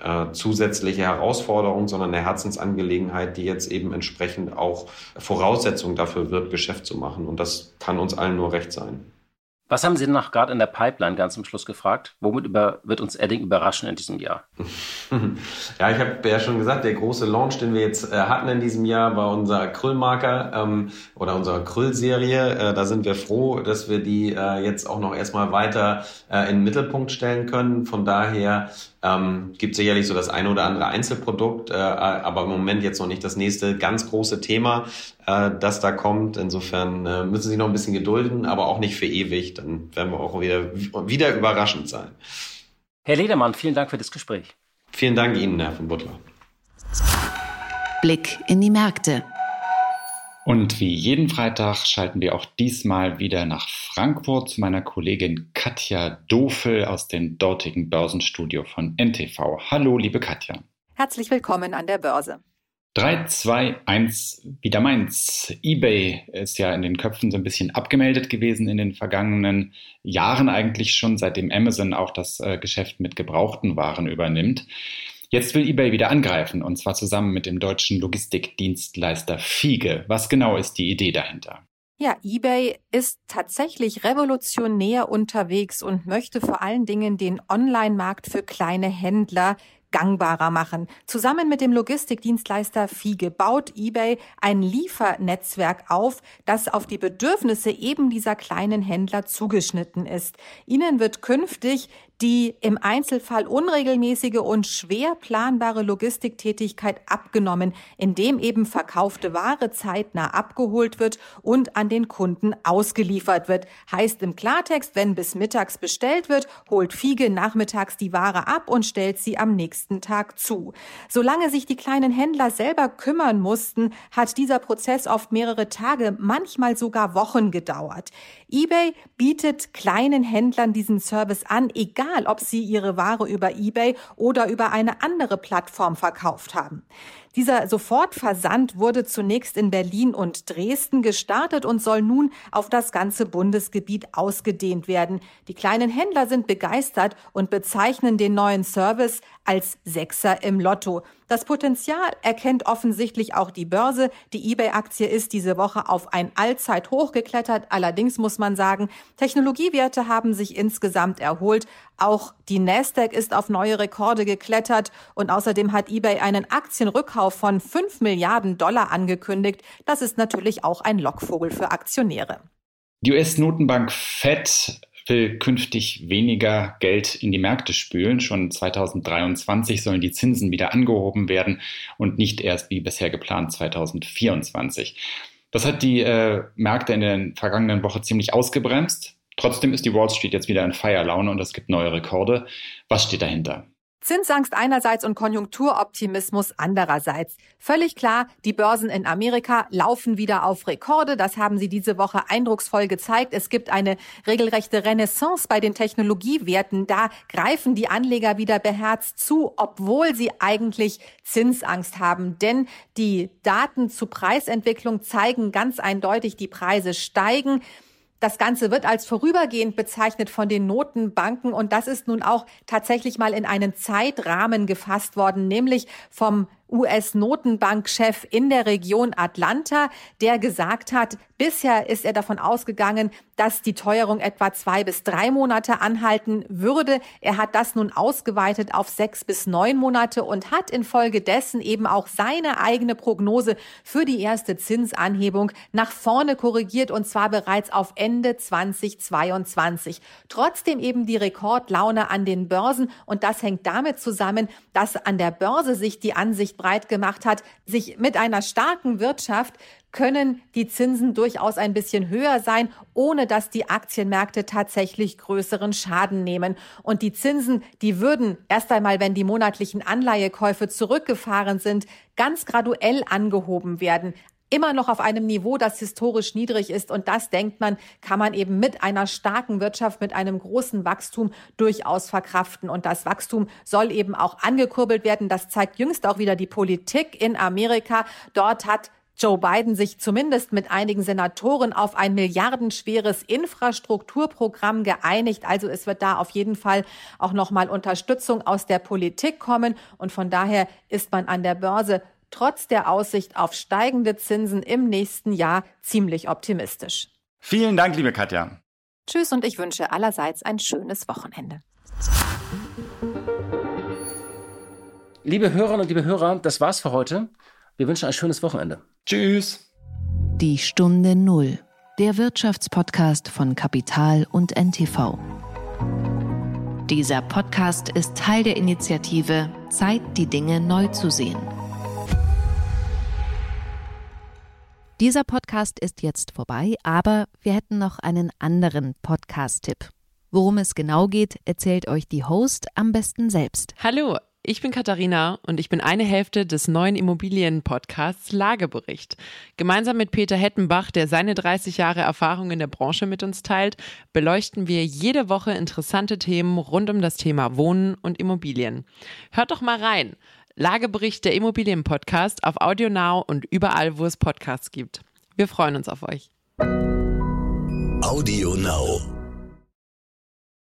Speaker 3: äh, zusätzliche Herausforderung, sondern eine Herzensangelegenheit, die jetzt eben entsprechend auch Voraussetzung dafür wird, Geschäft zu machen. Und das kann uns allen nur recht sein.
Speaker 4: Was haben Sie denn noch gerade in der Pipeline ganz zum Schluss gefragt? Womit über, wird uns Edding überraschen in diesem Jahr?
Speaker 3: ja, ich habe ja schon gesagt, der große Launch, den wir jetzt äh, hatten in diesem Jahr, war unser Krüllmarker ähm, oder unsere Krüllserie. Äh, da sind wir froh, dass wir die äh, jetzt auch noch erstmal weiter äh, in den Mittelpunkt stellen können. Von daher ähm, gibt sicherlich so das eine oder andere Einzelprodukt, äh, aber im Moment jetzt noch nicht das nächste ganz große Thema, äh, das da kommt. Insofern äh, müssen Sie noch ein bisschen gedulden, aber auch nicht für ewig. Dann werden wir auch wieder, wieder überraschend sein.
Speaker 4: Herr Ledermann, vielen Dank für das Gespräch.
Speaker 3: Vielen Dank Ihnen, Herr von Butler.
Speaker 1: Blick in die Märkte.
Speaker 5: Und wie jeden Freitag schalten wir auch diesmal wieder nach Frankfurt zu meiner Kollegin Katja Dofel aus dem dortigen Börsenstudio von NTV. Hallo, liebe Katja.
Speaker 6: Herzlich willkommen an der Börse.
Speaker 5: 3, 2, 1, wieder meins. eBay ist ja in den Köpfen so ein bisschen abgemeldet gewesen in den vergangenen Jahren eigentlich schon, seitdem Amazon auch das äh, Geschäft mit gebrauchten Waren übernimmt. Jetzt will eBay wieder angreifen, und zwar zusammen mit dem deutschen Logistikdienstleister Fiege. Was genau ist die Idee dahinter?
Speaker 6: Ja, eBay ist tatsächlich revolutionär unterwegs und möchte vor allen Dingen den Online-Markt für kleine Händler gangbarer machen. Zusammen mit dem Logistikdienstleister Fiege baut eBay ein Liefernetzwerk auf, das auf die Bedürfnisse eben dieser kleinen Händler zugeschnitten ist. Ihnen wird künftig die im Einzelfall unregelmäßige und schwer planbare Logistiktätigkeit abgenommen, indem eben verkaufte Ware zeitnah abgeholt wird und an den Kunden ausgeliefert wird. Heißt im Klartext, wenn bis mittags bestellt wird, holt Fiege nachmittags die Ware ab und stellt sie am nächsten Tag zu. Solange sich die kleinen Händler selber kümmern mussten, hat dieser Prozess oft mehrere Tage, manchmal sogar Wochen gedauert. eBay bietet kleinen Händlern diesen Service an, egal egal, ob sie ihre Ware über eBay oder über eine andere Plattform verkauft haben. Dieser Sofortversand wurde zunächst in Berlin und Dresden gestartet und soll nun auf das ganze Bundesgebiet ausgedehnt werden. Die kleinen Händler sind begeistert und bezeichnen den neuen Service als Sechser im Lotto. Das Potenzial erkennt offensichtlich auch die Börse. Die eBay-Aktie ist diese Woche auf ein Allzeithoch geklettert. Allerdings muss man sagen, Technologiewerte haben sich insgesamt erholt. Auch die Nasdaq ist auf neue Rekorde geklettert und außerdem hat eBay einen Aktienrückkauf von 5 Milliarden Dollar angekündigt. Das ist natürlich auch ein Lockvogel für Aktionäre.
Speaker 5: Die US-Notenbank Fed will künftig weniger Geld in die Märkte spülen. Schon 2023 sollen die Zinsen wieder angehoben werden und nicht erst wie bisher geplant 2024. Das hat die äh, Märkte in der vergangenen Woche ziemlich ausgebremst. Trotzdem ist die Wall Street jetzt wieder in Feierlaune und es gibt neue Rekorde. Was steht dahinter?
Speaker 6: Zinsangst einerseits und Konjunkturoptimismus andererseits. Völlig klar, die Börsen in Amerika laufen wieder auf Rekorde. Das haben sie diese Woche eindrucksvoll gezeigt. Es gibt eine regelrechte Renaissance bei den Technologiewerten. Da greifen die Anleger wieder beherzt zu, obwohl sie eigentlich Zinsangst haben. Denn die Daten zu Preisentwicklung zeigen ganz eindeutig, die Preise steigen. Das Ganze wird als vorübergehend bezeichnet von den Notenbanken und das ist nun auch tatsächlich mal in einen Zeitrahmen gefasst worden, nämlich vom US-Notenbankchef in der Region Atlanta, der gesagt hat, bisher ist er davon ausgegangen, dass die Teuerung etwa zwei bis drei Monate anhalten würde. Er hat das nun ausgeweitet auf sechs bis neun Monate und hat infolgedessen eben auch seine eigene Prognose für die erste Zinsanhebung nach vorne korrigiert und zwar bereits auf Ende 2022. Trotzdem eben die Rekordlaune an den Börsen und das hängt damit zusammen, dass an der Börse sich die Ansicht breit gemacht hat, sich mit einer starken Wirtschaft können die Zinsen durchaus ein bisschen höher sein, ohne dass die Aktienmärkte tatsächlich größeren Schaden nehmen. Und die Zinsen, die würden erst einmal, wenn die monatlichen Anleihekäufe zurückgefahren sind, ganz graduell angehoben werden immer noch auf einem Niveau, das historisch niedrig ist. Und das, denkt man, kann man eben mit einer starken Wirtschaft, mit einem großen Wachstum durchaus verkraften. Und das Wachstum soll eben auch angekurbelt werden. Das zeigt jüngst auch wieder die Politik in Amerika. Dort hat Joe Biden sich zumindest mit einigen Senatoren auf ein milliardenschweres Infrastrukturprogramm geeinigt. Also es wird da auf jeden Fall auch nochmal Unterstützung aus der Politik kommen. Und von daher ist man an der Börse trotz der Aussicht auf steigende Zinsen im nächsten Jahr ziemlich optimistisch.
Speaker 5: Vielen Dank, liebe Katja.
Speaker 6: Tschüss und ich wünsche allerseits ein schönes Wochenende.
Speaker 4: Liebe Hörerinnen und liebe Hörer, das war's für heute. Wir wünschen ein schönes Wochenende.
Speaker 5: Tschüss.
Speaker 2: Die Stunde Null, der Wirtschaftspodcast von Kapital und NTV. Dieser Podcast ist Teil der Initiative Zeit, die Dinge neu zu sehen. Dieser Podcast ist jetzt vorbei, aber wir hätten noch einen anderen Podcast-Tipp. Worum es genau geht, erzählt euch die Host am besten selbst.
Speaker 7: Hallo, ich bin Katharina und ich bin eine Hälfte des neuen Immobilien-Podcasts Lagebericht. Gemeinsam mit Peter Hettenbach, der seine 30 Jahre Erfahrung in der Branche mit uns teilt, beleuchten wir jede Woche interessante Themen rund um das Thema Wohnen und Immobilien. Hört doch mal rein. Lagebericht der Immobilienpodcast auf AudioNow und überall, wo es Podcasts gibt. Wir freuen uns auf euch.
Speaker 8: AudioNow.